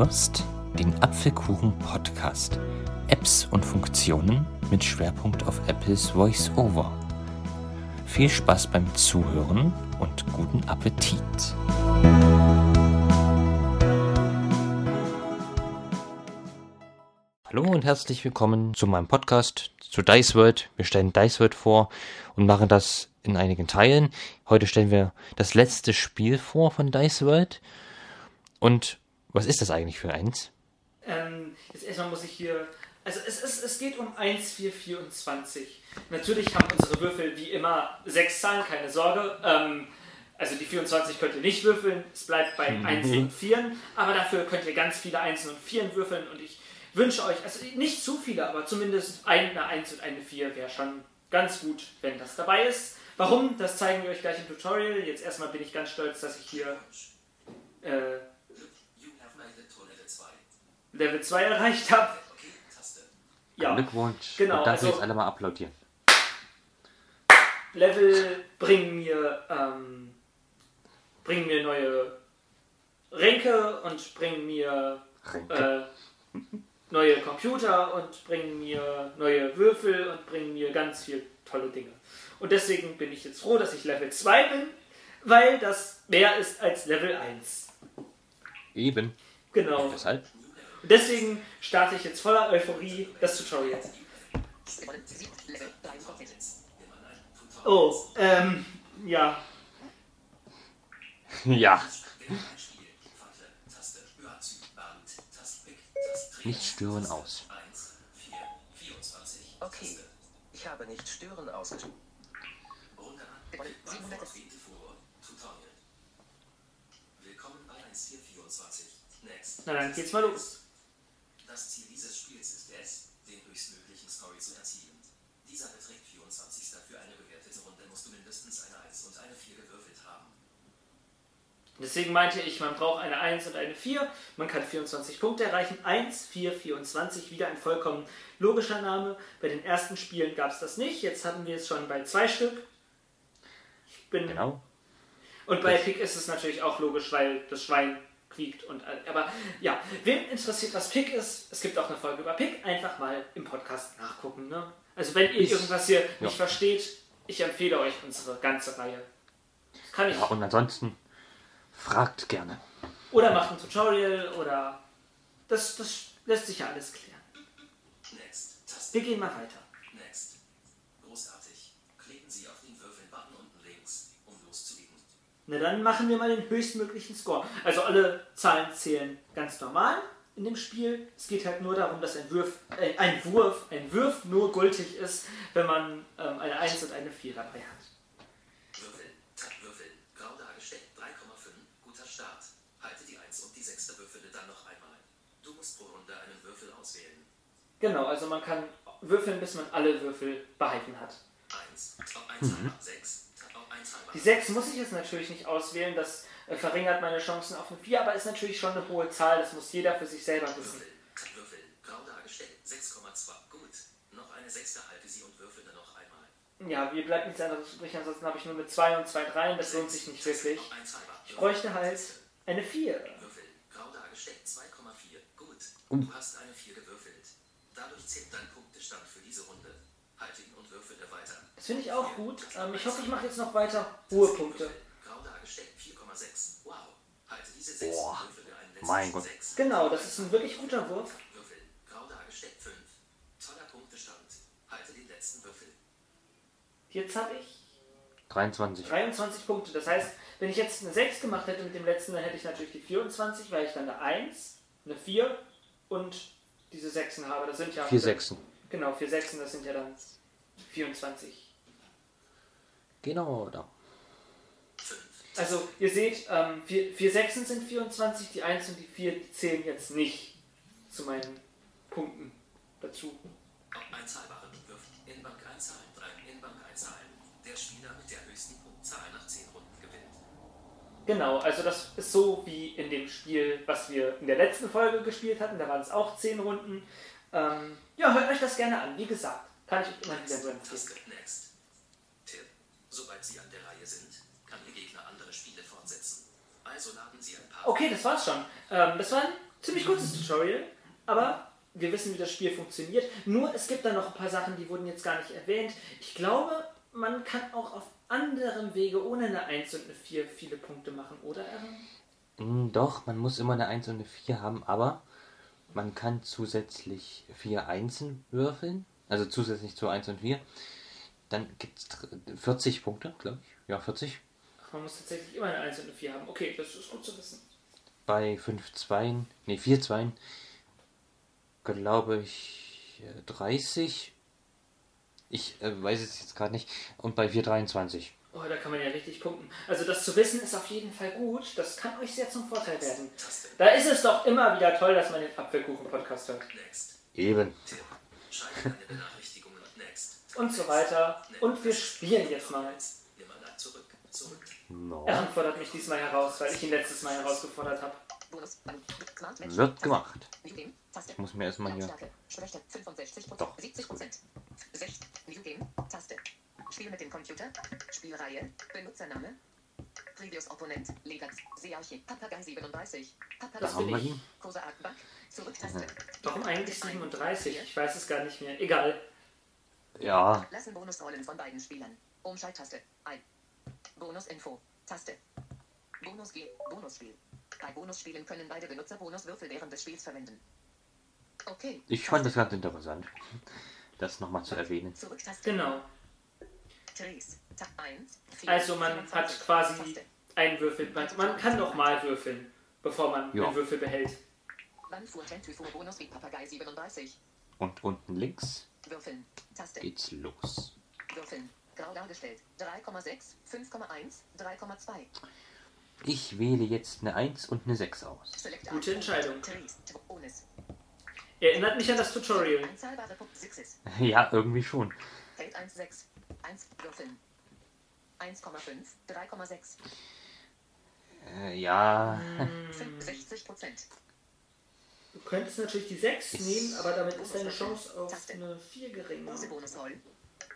hörst den Apfelkuchen Podcast. Apps und Funktionen mit Schwerpunkt auf Apples VoiceOver. Viel Spaß beim Zuhören und guten Appetit. Hallo und herzlich willkommen zu meinem Podcast zu Dice World. Wir stellen Dice World vor und machen das in einigen Teilen. Heute stellen wir das letzte Spiel vor von Dice World. Und was ist das eigentlich für eins? Ähm, jetzt erstmal muss ich hier. Also es, ist, es geht um 1, 4, 24. Natürlich haben unsere Würfel wie immer sechs Zahlen, keine Sorge. Ähm, also die 24 könnt ihr nicht würfeln, es bleibt bei 1 und 4. Aber dafür könnt ihr ganz viele 1 und 4 würfeln und ich wünsche euch, also nicht zu viele, aber zumindest eine 1 und eine 4 wäre schon ganz gut, wenn das dabei ist. Warum? Das zeigen wir euch gleich im Tutorial. Jetzt erstmal bin ich ganz stolz, dass ich hier äh, Level 2 erreicht habe. Ja, Glückwunsch. Genau, und dafür also- jetzt alle mal applaudieren. Level bringen mir, ähm, bringen mir neue Ränke und bringen mir äh, neue Computer und bringen mir neue Würfel und bringen mir ganz viel tolle Dinge. Und deswegen bin ich jetzt froh, dass ich Level 2 bin, weil das mehr ist als Level 1. Eben. Genau. Weshalb? Und deswegen starte ich jetzt voller Euphorie das Tutorial. Oh, ähm, ja. Ja. Nicht stören aus. Okay, ich habe nicht stören ausgeschrieben. Willkommen bei 1424. Next. Na dann geht's mal los. Das Ziel dieses Spiels ist es, den höchstmöglichen Score zu erzielen. Dieser beträgt 24. Für eine bewertete Runde musst du mindestens eine 1 und eine 4 gewürfelt haben. Deswegen meinte ich, man braucht eine 1 und eine 4. Man kann 24 Punkte erreichen. 1, 4, 24. Wieder ein vollkommen logischer Name. Bei den ersten Spielen gab es das nicht. Jetzt hatten wir es schon bei zwei Stück. Ich bin Genau. Und bei Pick ist es natürlich auch logisch, weil das Schwein quiekt und all- aber ja, wen interessiert, was Pick ist? Es gibt auch eine Folge über Pick, einfach mal im Podcast nachgucken. Ne? Also wenn ihr Ich- irgendwas hier ja. nicht versteht, ich empfehle euch unsere ganze Reihe. Das kann ich. Ja, und ansonsten fragt gerne. Oder macht ein Tutorial oder das, das lässt sich ja alles klären. Wir gehen mal weiter. Next. Großartig. Klicken Sie auf den Würfelbutton unten links, um loszulegen. Na dann machen wir mal den höchstmöglichen Score. Also alle Zahlen zählen ganz normal in dem Spiel. Es geht halt nur darum, dass ein, Würf, äh, ein Wurf, ein Wurf nur gültig ist, wenn man ähm, eine 1 und eine 4 dabei hat. Würfel. Tab Würfel. Grau dargestellt. 3,5. Guter Start. Halte die 1 und die sechste Würfele dann noch einmal. Du musst pro Runde einen Würfel auswählen. Genau, also man kann würfeln, bis man alle Würfel behalten hat. 1. Auf 1 halber. 6. Auf 1 halber. Die 6 muss ich jetzt natürlich nicht auswählen, das äh, verringert meine Chancen auf eine 4, aber ist natürlich schon eine hohe Zahl, das muss jeder für sich selber wissen. Würfel. Würfel. Grau dargestellt. 6,2. Gut. Noch eine sechste halte sie und würfele noch einmal. Ja, mir bleibt nichts anderes übrig, ansonsten habe ich nur mit 2 und 2 3 das lohnt sich nicht wirklich. Auf 1 halber. Ich bräuchte halt eine 4. Würfel. Grau dargestellt 2,4. Gut. Oh. Du hast eine 4 gewürfelt. Dadurch zählt dein Punktestand für diese Runde. Halte ihn und würfele weiter. Das finde ich auch gut. Ähm, ich hoffe, ich mache jetzt noch weiter hohe Punkte. Würfel. Grau dargestellt 4,6. Wow. Halte diese 6 Boah. und würfele einen Mein Gott. 6. Genau, das ist ein wirklich guter Wurf. Würfel. Grau dargestellt 5. Toller Punktestand. Halte den letzten Würfel. Jetzt habe ich 23. 23 Punkte. Das heißt, wenn ich jetzt eine 6 gemacht hätte mit dem letzten, dann hätte ich natürlich die 24, weil ich dann eine 1, eine 4 und diese 6 habe. Das sind ja. Vier Sechsen. Genau, 4 Sechsen, das sind ja dann 24. Genau, da. 5. Also, ihr seht, ähm, 4, 4 Sechsen sind 24, die 1 und die 4 die zählen jetzt nicht zu meinen Punkten dazu. Auf 1 halber Würfel. In Bank einzahlen. 3. In Bank einzahlen. Der Spieler mit der höchsten Punktzahl nach 10 Runden gewinnt. Genau, also das ist so wie in dem Spiel, was wir in der letzten Folge gespielt hatten. Da waren es auch 10 Runden. Ähm, ja, hört euch das gerne an. Wie gesagt, kann ich immer wieder nur empfehlen. Taste Next. Tipp. Sobald Sie an der Reihe sind, kann Ihr Gegner andere Spiele fortsetzen. Also laden Sie ein paar. Okay, das war's schon. Ähm, das waren ziemlich kurzes Tutorial, aber wir wissen, wie das Spiel funktioniert. Nur es gibt da noch ein paar Sachen, die wurden jetzt gar nicht erwähnt. Ich glaube, man kann auch auf anderem Wege ohne eine 1 und eine 4 viele Punkte machen, oder Aaron? Mm, Doch, man muss immer eine 1 und eine 4 haben, aber man kann zusätzlich vier Einsen würfeln. Also zusätzlich zu 1 und 4. Dann gibt es 40 Punkte, glaube ich. Ja, 40. Man muss tatsächlich immer eine 1 und eine 4 haben. Okay, das ist gut zu wissen. Bei 5 Zweien, nee, 4 Zweien, glaube ich äh, 30. Ich äh, weiß es jetzt gerade nicht. Und bei 4 23. Oh, da kann man ja richtig punkten. Also das zu wissen ist auf jeden Fall gut. Das kann euch sehr zum Vorteil werden. Da ist es doch immer wieder toll, dass man den Apfelkuchen-Podcast hört. Next. Eben. Und so weiter. Und wir spielen jetzt mal. No. Er fordert mich diesmal heraus, weil ich ihn letztes Mal herausgefordert habe. Wird gemacht. Ich muss mir erstmal hier. Lautstärke. Schwäche 65 Doch, 70 Prozent. 6. New Game. Taste. Spiel mit dem Computer. Spielreihe. Benutzername. Previous Opponent. Legax. Searchie. Papagei 37. Das Papagei. Haben bin wir ihn? Kosa Back. Zurück-Taste. Warum eigentlich 37? Ich weiß es gar nicht mehr. Egal. Ja. Lassen Bonusrollen von beiden Spielern. Umschalttaste. Ein. Bonusinfo. Taste. Bonus G. Bonusspiel. Bei Bonusspielen können beide Benutzer Bonuswürfel während des Spiels verwenden. Okay. Ich fand das ganz interessant, das nochmal zu erwähnen. Zurück-Taste. Genau. Trace. Tab 1. 4, Also man 24. hat quasi einen Würfel. Man, man kann doch mal würfeln, bevor man Ja. den Würfel behält. Wann fuhr Tentyfo Bonus wie Papagei 37? Und unten links Würfeln. Taste. geht's los. Würfeln. Grau dargestellt. 3,6, 5,1, 3,2. Ich wähle jetzt eine 1 und eine 6 aus. Gute Entscheidung. Erinnert mich an das Tutorial. Einzahlbare Punkt 6 Ja, irgendwie schon. Feld 1, 6. 1. Würfeln. 1,5, 3,6. Äh, ja. 65 Prozent. Du könntest natürlich die 6 Ist- nehmen, aber damit ist deine Chance auf Taste. eine 4 geringer. Hose Bonusroll.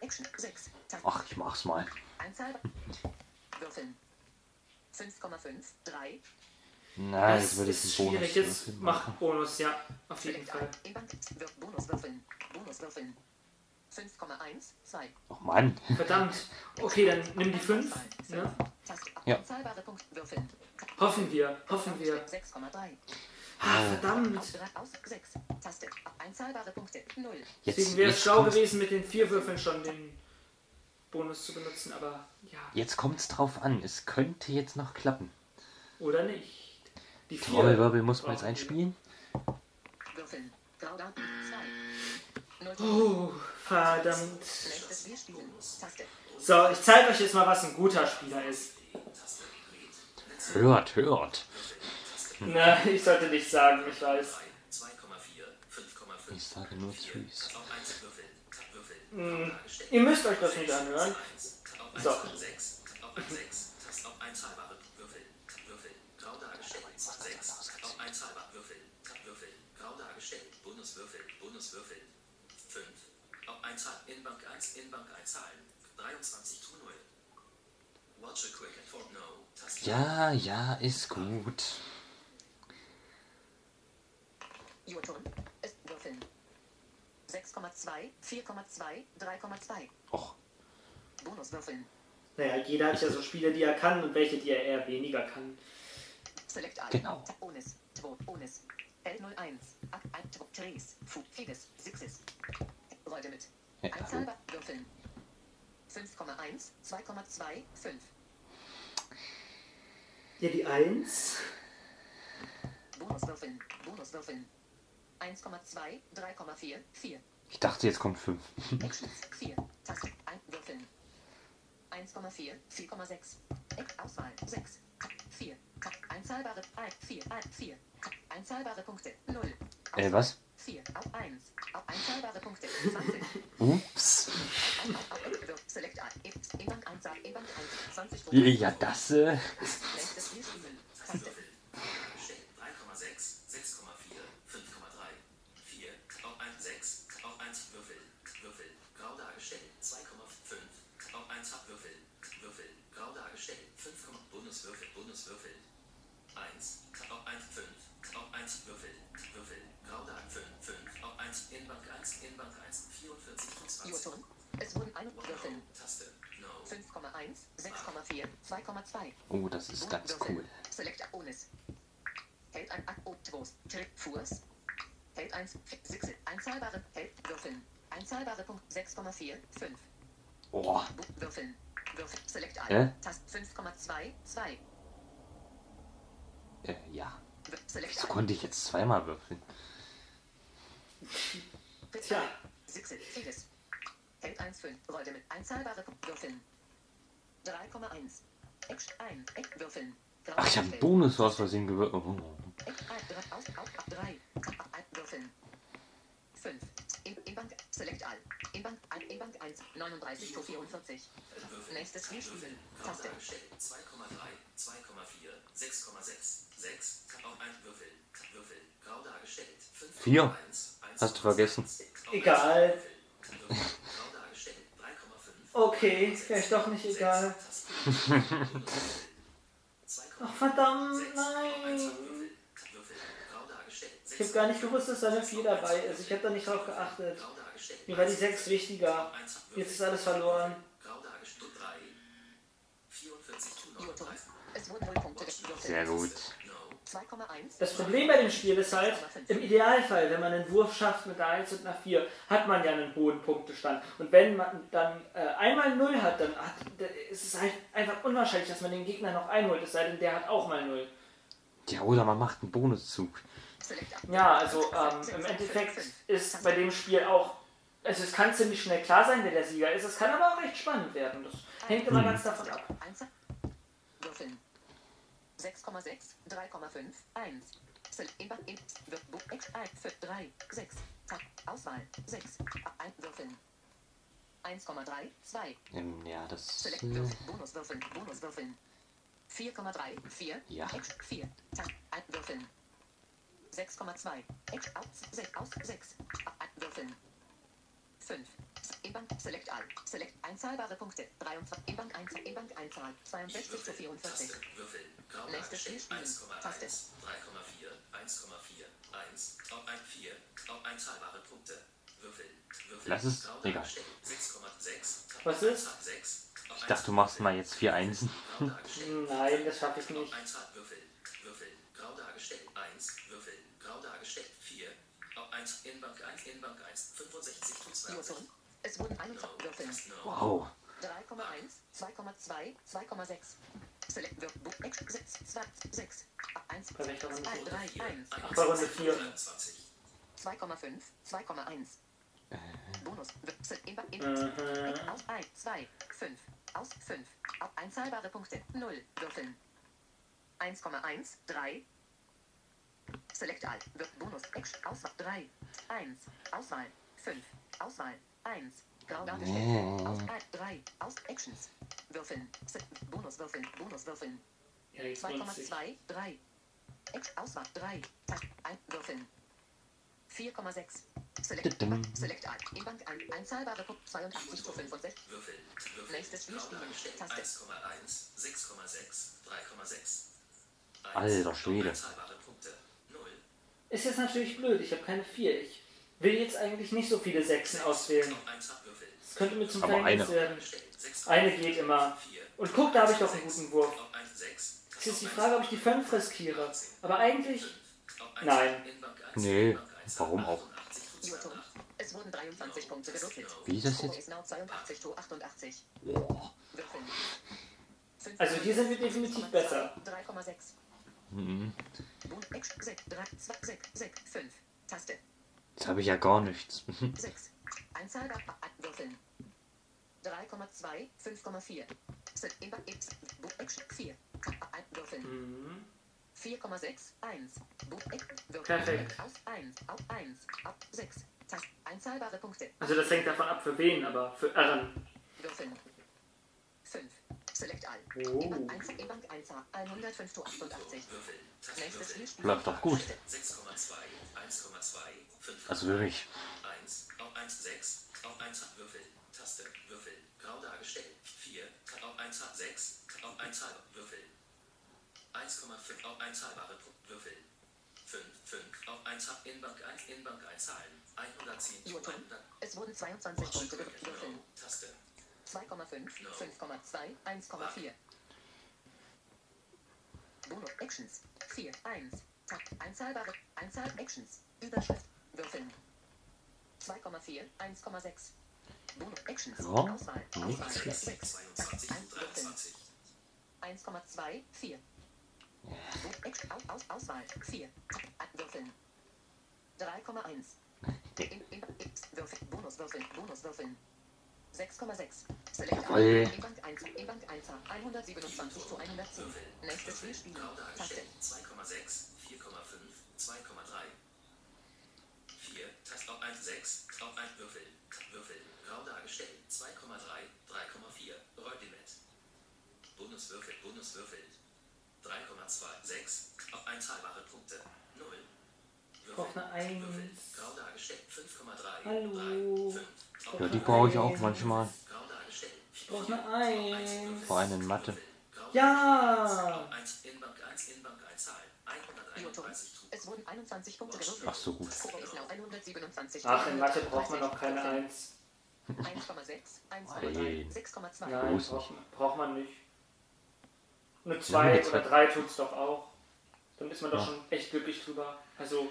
Action 6. Taste. Ach, ich mach's mal. Einzahlbar. Würfeln. 5,5, 3. Na, Das würde ich ist einen Bonus schwierig. Jetzt würfeln mach. Bonus, ja, auf jeden Fall. ein. Inbank. Wir Bonuswürfeln. Bonuswürfeln. 5,1, 2. Ach Mann. Verdammt. Okay, dann nimm die 5. Ne? Ja. Hoffen wir, hoffen wir. 6,3. Ah, verdammt. Aus, aus 6. Taste. Einzahlbare Punkte. 0. Jetzt, Deswegen wäre es schlau gewesen, mit den 4 Würfeln schon den Bonus zu benutzen, aber ja. jetzt kommt's drauf an. Es könnte jetzt noch klappen. Oder nicht. Die 4. Trommelwirbel muss man jetzt einspielen. Würfeln. Graudaten. 2. 0. Oh, verdammt. So, ich zeige euch jetzt mal, was ein guter Spieler ist. Hört, hört. Na, ich sollte nicht sagen, ich weiß. 2,4, 5,5. Ich sage nur Threes. Auf 1 würfeln. Würfeln. Hm, ihr müsst euch das nicht anhören. 1. Auf 1 So. 6. Auf 1 6. Auf 1 halber Würfeln. Würfeln. Grau dargestellt. 6. Auf 1 halber Würfeln. Würfeln. Grau dargestellt. Bonuswürfel. Bonuswürfel. 5. Auf 1 halb. Inbank 1. Inbank 1 Zahlen. 23 to 0. Watch a quick and for no. Taste. Ja, ja, ist gut. Jotun. Ist Würfeln. 6,2, 4,2, 3,2. Och, Bonuswürfeln. Naja, jeder hat ja so Spiele, die er kann und welche, die er eher weniger kann. Select all. Genau. Onis. Tvo. Onis. L01. Ab. Ein. Tvo. Tres. Fu. Fides. Sixes. Räude mit. Ja, Einzahlbar. Würfeln. 5,1, 2,2, 5. Ja, die 1. Bonuswürfeln. Bonuswürfeln. 1,2, 3,4, 4. ich dachte, jetzt kommt 5. Actions 4. Taste. Ein. Würfeln. 1,4, 4,6. Eck. Auswahl 6. 4. Einzahlbare. 1, 4, 1, 4. Einzahlbare Punkte 0. Äh, was? 4. Auf 1. Auf einzahlbare Punkte 20. Ups. Select A. E-Bank 1, E-Bank 1, 20 Punkte. Ja, das, äh. Nächstes Spiel spielen. Taste. 3,6, 6,4, 5,3, 4, auf 1, 6, auf 1 Würfel, Würfel, grau dargestellt, 2,5, auf 1 Hab Würfel, Würfel, grau dargestellt, 5, Bonuswürfel, Bonuswürfel, 1, auf 1, 5, auf 1 1 Würfel. Würfel. Grau da 5. 5. Auf 1. In Bank 1. In Bank 1. 44 zu 20. Jotun. Es wurden ein Würfeln. Taste. No. 5,1, 6,4, 2,2. Oh, das ist ganz cool. Select Bonus. Hält ein Akotros. Trip Furs. Hält 1, Sechse. Einzahlbare. Hält Würfeln. Einzahlbare Punkt 6,4, 5. Oh, Würfeln. Würfel. Select Hä? All. Tast 5,2, 2. äh, ja. Select Wieso All. konnte ich jetzt zweimal würfeln? Tja. Hält 1, 5. Rollte mit einzahlbare Punkt Würfeln. 3,1. Eck ein. Eck Würfeln. Ach, ich habe einen. Bonus aus Versehen gewürfelt. Oh. Eck ein. Drei. Aus. Auf. Ab. 3. Ab. Ein. Würfeln. 5. In, in Bank. Select All. In Bank. Ein. In Bank 1. 39 zu 44. Nächstes Spiel. Taste. Dargestellt 2,3, 2,4, 6,6, 6, auf ein Würfel, Würfel, grau dargestellt, 5,1, Vier. 1, Hast du vergessen? Egal. grau dargestellt, 3,5, Okay, vielleicht doch nicht egal. Ach verdammt, nein. Ich habe gar nicht gewusst, dass da eine 4 dabei ist. Ich habe da nicht drauf geachtet. Mir war die 6 wichtiger. Jetzt ist alles verloren. grau dargestellt, 3, 44 zu Jotun. 39, Es wurden 0 Punkte gewürfelt. Sehr gut. 2,1. Das Problem bei dem Spiel ist halt, im Idealfall, wenn man einen Wurf schafft mit einer 1 und einer 4, hat man ja einen hohen Punktestand. Und wenn man dann äh, einmal 0 hat, dann hat, ist es halt einfach unwahrscheinlich, dass man den Gegner noch einholt, es sei denn, der hat auch mal 0. Ja, oder man macht einen Bonuszug. Ja, also ähm, im Endeffekt ist bei dem Spiel auch, also es kann ziemlich schnell klar sein, wer der Sieger ist, es kann aber auch recht spannend werden. Das hängt immer ganz davon ab. Würfeln. 6,6, 3,5, 1. Sel in in 1 für 3, 6. Tab Auswahl 6. Ein Würfeln. 1,3, 2. Ähm, ja, das. Select Äh, Würfeln. Bonuswürfeln. Bonuswürfeln. 4,3, 4. Ja. Ex 4. Tab ein Würfeln. 6,2. Ex aus 6 aus 6. Ein Würfeln. 5. In Bank Select einzahlbare Punkte. 23. In Bank Einzahl. In Bank Einzahl. 62 zu 44. Taste, Würfel, grau Nächstes Spiel dargestellt, spielen. 1,1, Taste. 3,4, 1,4, 1, auf ein 4, auf einzahlbare Punkte, Würfel, Würfel, Lass es, dargestellt, 6,6, Was ist? 6, auf Ich dachte, du machst mal jetzt vier Einsen. Nein, das schaffe ich nicht. Einzahl, Würfel, Würfel, grau dargestellt, 1, Würfel, grau dargestellt, 4, auf 1, in Bank 1, in Bank 1, 65 zu 20, Jotun. Es wurden 21 Würfeln. Wow. 3,1, 2,2, 2,6. Select Würfel. Ex 6, 2, 6. 1, Bei welcher Runde? 2, 3, 1. Ach, bei Runde 4. 23, 2,5, 2,1. Bonus. In, in, Mhm. Aus 1, 2, 5. Aus 5. Auf einzahlbare Punkte. 0. Würfeln. 1,1, 3. Select All. Wir- Bonus. Ex. Auswahl. 3. 1. Auswahl. 5. Auswahl. 1. Grau dargestellt. Nee. Aus 1, 3. Aus Actions. Würfeln. Se Bonus würfeln. Bonus würfeln. Ja, jetzt nutze ich. 2,2, 3. Ex Auswahl 3. Tag 1 würfeln. 4,6. Select. Select All. In Bank ein. Einzahlbare Punkt 82 zu 65. Würfel, Würfel, Nächstes Spiel spielen. Taste. 1,1, 6,6, 3,6, Alter Schwede. Einzahlbare Punkte, 0, Ist jetzt natürlich blöd, ich habe keine 4. Ich will jetzt eigentlich nicht so viele Sechsen auswählen. Das könnte mir zum Verhängnis eine. werden. dargestellt, 6, Eine geht immer. 4, Und guck, da habe ich doch einen guten Wurf. auf 1, 6, Es ist die Frage, ob ich die 5 riskiere. Aber eigentlich, Nein. Nee, warum auch? Es wurden 23 Punkte gewürfelt. Wie ist das jetzt? ist now 82 zu 88. Boah. Würfeln. Fünf- also hier sind wir definitiv besser. 3,6. Mhm. Bonus Ex 6, 3, 2, 6, 6, 5. Taste. Jetzt habe ich ja gar nichts. 6. Einzahlbar würfeln. 3,2, 5,4. Set in X. Bu X 4. Ein würfeln. Mhm. 4,6, 1. Bu X würfeln. Perfekt. Auf 1, auf 1, auf 6. Tast einzahlbare Punkte. Also das hängt davon ab, für wen, aber für Irren. Würfeln. 5. Select all. Oh. In Bank 1, in Bank 1, 105 zu 88. Würfel, Nächstes Spiel. spielen. Läuft doch gut. 6,2, 1,2, 5, Also wirklich. 1, auf 1, 6, auf 1, Würfel, Taste, Würfel, grau dargestellt, 4, auf 1, 6, auf 1, Würfel, 1,5, auf 1 halbare Würfel, 5, 5, auf 1, Inbank 1, Inbank einzahlen. 110 zu Jotun. 100. Es wurden 22 Punkte gewürfelt. Würfeln. Taste. 2,5, 5,2, 1,4. Bonus Actions. 4, 1. Tab. Einzahlbare. Einzahl Actions. Überschrift. Würfeln. 2,4, 1,6. Bonus Actions. Ja, Auswahl. Auswahl. schlecht. 6. 22 1 zu Würfeln. 23. 1,2, 4. Action, aus, aus, Auswahl. 4. Würfeln. 3,1. In, in, X, Würfel, Bonuswürfeln, Bonuswürfeln. 6,6. Select Jawohl. E-Bank 1, E-Bank 1, 127 zu 110. Nächstes Spiel spielen. Grau Taste. dargestellt. 2,6, 4,5, 2,3. 4, Taste auf 1, 6, auf 1 Würfel. Würfel. Grau dargestellt. 2,3, 3,4. Rolllimit. Bonuswürfel, Bonuswürfel. 3,2, 6. Auf einzahlbare Punkte. 0. Würfel. brauch eine Eins. Würfel. Grau dargestellt. 5,3. Hallo. 3, 5. Auf Ja, die brauche ich auch manchmal. Ich brauch eine Eins. Vor allem in Mathe. Ja! 1 Inbank 1 Inbank einzahlen. Jotun. 131 Trug. Es wurden 21 Punkte gewürfelt. Ach so, gut. Score ist now 127 Ach, in Mathe braucht man noch keine 1. 1,6, 1,3, Nein. 6,2. Nein, braucht, braucht man nicht. Eine Ja, 2 eine oder zwei. 3 tut's doch auch. Dann ist man doch Ja. schon echt glücklich drüber. Also,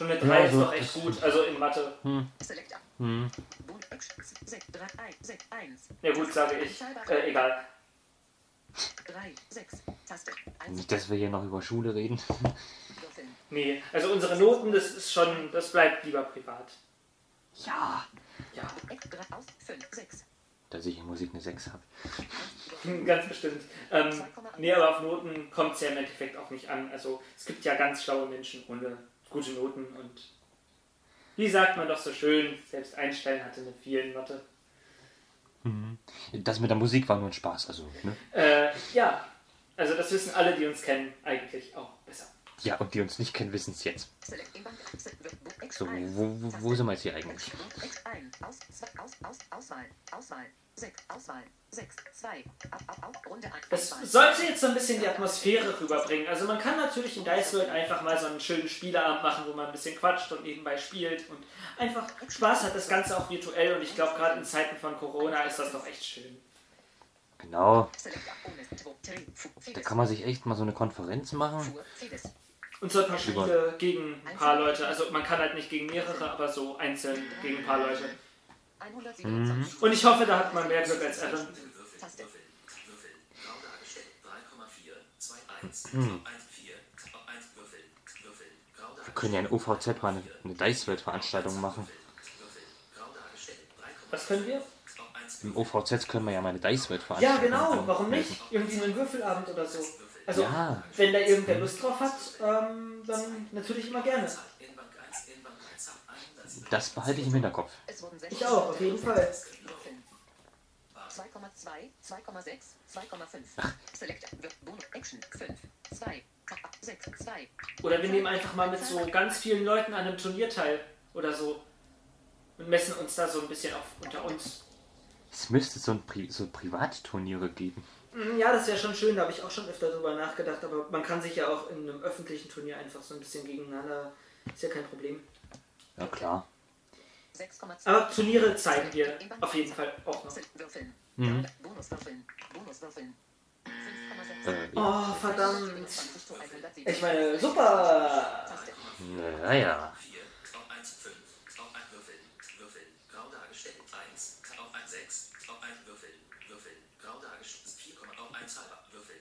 schon eine Ja, 3 ist also doch echt gut. Also in Mathe. Hm. Bonus Actions. 6, 3, 1, 6, 1. Ja gut, sage ich. Äh, egal. 3, 6. Taste. 1. Nicht, dass wir hier noch über Schule reden. Nee, also unsere Noten, das ist schon, das bleibt lieber privat. Ja. Ja, Eck 3 aus 5, 6. Dass ich in Musik eine 6 habe. ganz bestimmt. Ähm, nee, aber auf Noten kommt es ja im Endeffekt auch nicht an. Also es gibt ja ganz schlaue Menschen ohne gute Noten und wie sagt man doch so schön, selbst Einstein hatte eine 4 in Mathe. Das mit der Musik war nur ein Spaß. Also, ne? Äh, ja, also das wissen alle, die uns kennen, eigentlich auch besser. Ja, und die uns nicht kennen, wissen es jetzt. So, 1. wo, wo, wo sind wir jetzt hier eigentlich? Eck 1. Aus, 2, aus, aus, Auswahl. Auswahl. 6. Auswahl. 6, 2. Ab, ab, ab. Runde 1. Das sollte jetzt so ein bisschen die Atmosphäre rüberbringen. Also man kann natürlich in Dice World einfach mal so einen schönen Spieleabend machen, wo man ein bisschen quatscht und nebenbei spielt und einfach Spaß hat, das Ganze auch virtuell. Und ich glaube, gerade in Zeiten von Corona ist das doch echt schön. Genau. Da kann man sich echt mal so eine Konferenz machen. Und so ein paar Spiele gegen ein paar Leute. Also man kann halt nicht gegen mehrere, aber so einzeln gegen ein paar Leute. 127. Und ich hoffe, da hat man mehr Glück als Erin. Taste. Würfel. Würfel. Grau dargestellt. 3,4, 2, 1. Auf 1, 4. Auf 1 Würfel. Würfel. Grau dargestellt. Wir können ja in OVZ mal eine, eine Dice-Welt-Veranstaltung machen. Würfel. Grau dargestellt. 3,4. Was können wir? Auf 1 Im OVZ können wir ja mal eine Ja, Dice-Welt-Veranstaltung genau. Warum nicht? Irgendwie einen Würfelabend oder so. Also, Ja. wenn da irgendwer Lust drauf hat, ähm, dann natürlich immer gerne. Inbank 1, Inbank 1, 107. Das behalte ich im Hinterkopf. Es wurden 6. Ich auch, auf jeden Fall. Würfeln. 2,2, 2,6, 2,5. Select. Bonus. Action. 5, 2, 6, 2. Oder wir nehmen einfach mal mit so ganz vielen Leuten an einem Turnier teil oder so und messen uns da so ein bisschen auf unter uns. Es müsste so, ein Pri so Privatturniere geben. Mm, Ja, das wäre schon schön, da habe ich auch schon öfter drüber nachgedacht, aber man kann sich ja auch in einem öffentlichen Turnier einfach so ein bisschen gegeneinander, ist ja kein Problem. Ja, klar. 6,2. Aber Turniere zeigen wir auf jeden Fall auch noch. Würfeln. Mhm. Bonuswürfeln. Bonuswürfeln. 5,6. Äh, ja. Oh, verdammt. 27 zu 107. Ich meine, super! Naja. 4. Auf 1, 5. Auf 1 Würfel. Würfel. Grau dargestellt. 1. Auf 1, 6. Auf 1 Würfel. Würfel. Grau dargestellt. 4, auf 1 halber. Würfel.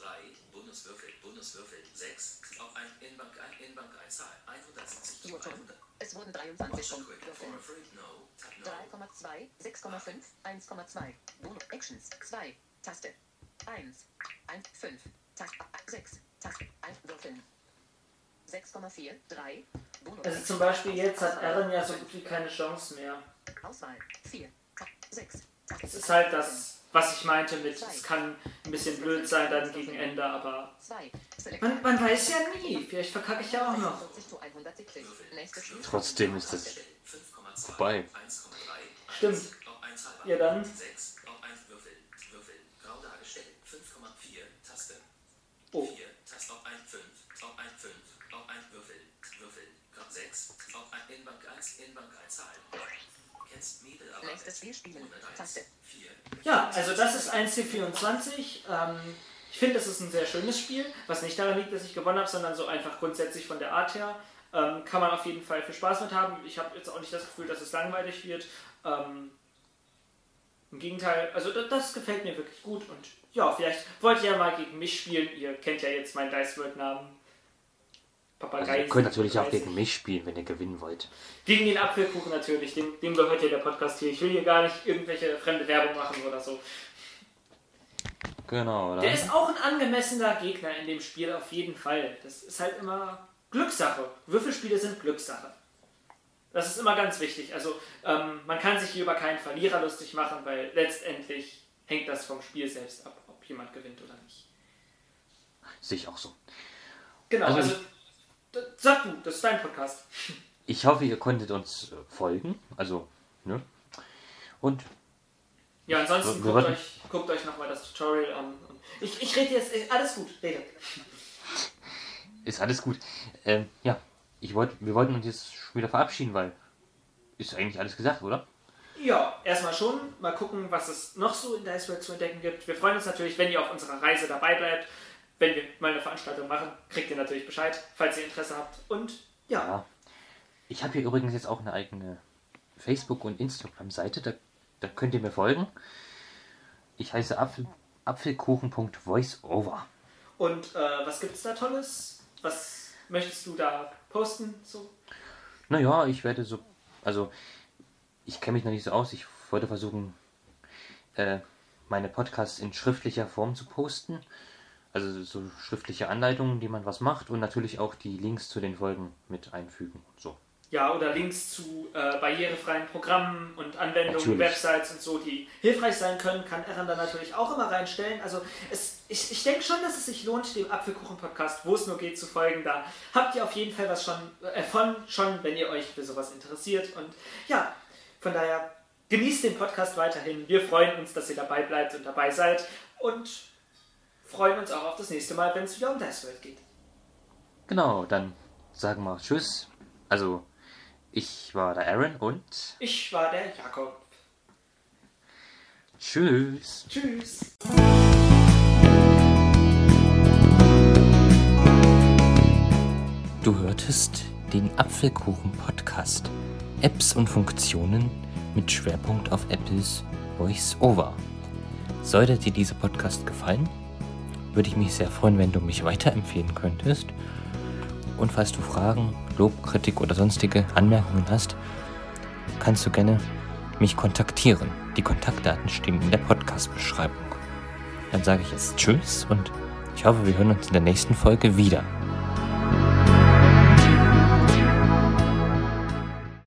3. Bonuswürfel. Bonuswürfel. 6. Auf 1 Inbank 1. Inbank 1 Zahl. 170 zu Jotun. 100. Es wurden 23 Punkte. For Würfeln. a free. No. Tab no. 3,2, 6,5, 1,2. Bonus Actions 2. Taste. 1. 1, 5. Taste. 6. Taste. 1. Würfeln. 6,4, 3. Bonus. Also zum Beispiel jetzt hat Aaron ja so gut wie keine Chance mehr. Auswahl. 4. 6. Das ist halt das, was ich meinte mit, es kann ein bisschen blöd sein dann gegen Ende, aber 2. Select. man, man weiß ja nie. Vielleicht verkacke ich ja auch noch. 40 zu 170. Nächstes Spiel. Trotzdem ist das 5,2. vorbei. 1,3. Stimmt. 1. Ja dann. 6. Auf 1 Würfel. Würfel. Grau dargestellt. 5,4. Taste. Oh. 4. Taste auf ein 5, auf ein 5, auf ein Würfel, Würfel, Grad 6, auf ein in Bank 1, in Bank 1 Zahl. Kennst Miete, aber Nächstes Spiel spielen. Taste. 4, Ja, also das ist 1C24. Ähm, ich finde, das ist ein sehr schönes Spiel, was nicht daran liegt, dass ich gewonnen habe, sondern so einfach grundsätzlich von der Art her. Ähm, kann man auf jeden Fall viel Spaß mit haben. Ich habe jetzt auch nicht das Gefühl, dass es langweilig wird. Ähm, Im Gegenteil, also das, das gefällt mir wirklich gut. Und ja, vielleicht wollt ihr ja mal gegen mich spielen. Ihr kennt ja jetzt meinen Dice World Namen. Also Papagei. ihr könnt natürlich auch 37. gegen mich spielen, wenn ihr gewinnen wollt. Gegen den Apfelkuchen natürlich, dem, dem gehört ja der Podcast hier. Ich will hier gar nicht irgendwelche fremde Werbung machen oder so. Genau, oder? Der ist auch ein angemessener Gegner in dem Spiel, auf jeden Fall. Das ist halt immer Glückssache. Würfelspiele sind Glückssache. Das ist immer ganz wichtig. Also ähm, man kann sich hier über keinen Verlierer lustig machen, weil letztendlich hängt das vom Spiel selbst ab, ob jemand gewinnt oder nicht. Sehe ich auch so. Genau, Also also, sag du, das ist dein Podcast. Ich hoffe, ihr konntet uns äh, folgen. Also, ne? Und Ja, ansonsten guckt euch, guckt euch nochmal das Tutorial an. Ich, ich rede jetzt, äh, alles gut, rede. ist alles gut. Ähm, ja, ich wollt, wir wollten uns jetzt schon wieder verabschieden, weil ist eigentlich alles gesagt, oder? Ja, erstmal schon. Mal gucken, was es noch so in Dice World zu entdecken gibt. Wir freuen uns natürlich, wenn ihr auf unserer Reise dabei bleibt. Wenn wir mal eine Veranstaltung machen, kriegt ihr natürlich Bescheid, falls ihr Interesse habt. Und ja, Ja. Ich habe hier übrigens jetzt auch eine eigene Facebook- und Instagram-Seite. Da, da könnt ihr mir folgen. Ich heiße Apfel, apfelkuchen.voiceover. und äh, was gibt's da Tolles? Was möchtest du da posten? So? Naja, ich werde so. Also, ich kenne mich noch nicht so aus. Ich wollte versuchen, äh, meine Podcasts in schriftlicher Form zu posten. Also so schriftliche Anleitungen, wie man was macht und natürlich auch die Links zu den Folgen mit einfügen. So. Ja, oder Links zu äh, barrierefreien Programmen und Anwendungen, Natürlich. Websites und so, die hilfreich sein können, kann Eran da natürlich auch immer reinstellen. Also es, ich, ich denke schon, dass es sich lohnt, dem Apfelkuchen-Podcast, wo es nur geht, zu folgen. Da habt ihr auf jeden Fall was schon äh, von, schon, wenn ihr euch für sowas interessiert. Und ja, von daher genießt den Podcast weiterhin. Wir freuen uns, dass ihr dabei bleibt und dabei seid. Und freuen uns auch auf das nächste Mal, wenn es wieder um Dice World geht. Genau, dann sagen wir Tschüss. Also, ich war der Aaron und Ich war der Jakob. Tschüss. Tschüss. Du hörtest den Apfelkuchen-Podcast. Apps und Funktionen mit Schwerpunkt auf Apples Voice-Over. Sollte dir dieser Podcast gefallen, würde ich mich sehr freuen, wenn du mich weiterempfehlen könntest. Und falls du Fragen, Lob, Kritik oder sonstige Anmerkungen hast, kannst du gerne mich kontaktieren. Die Kontaktdaten stehen in der Podcast-Beschreibung. Dann sage ich jetzt Tschüss und ich hoffe, wir hören uns in der nächsten Folge wieder.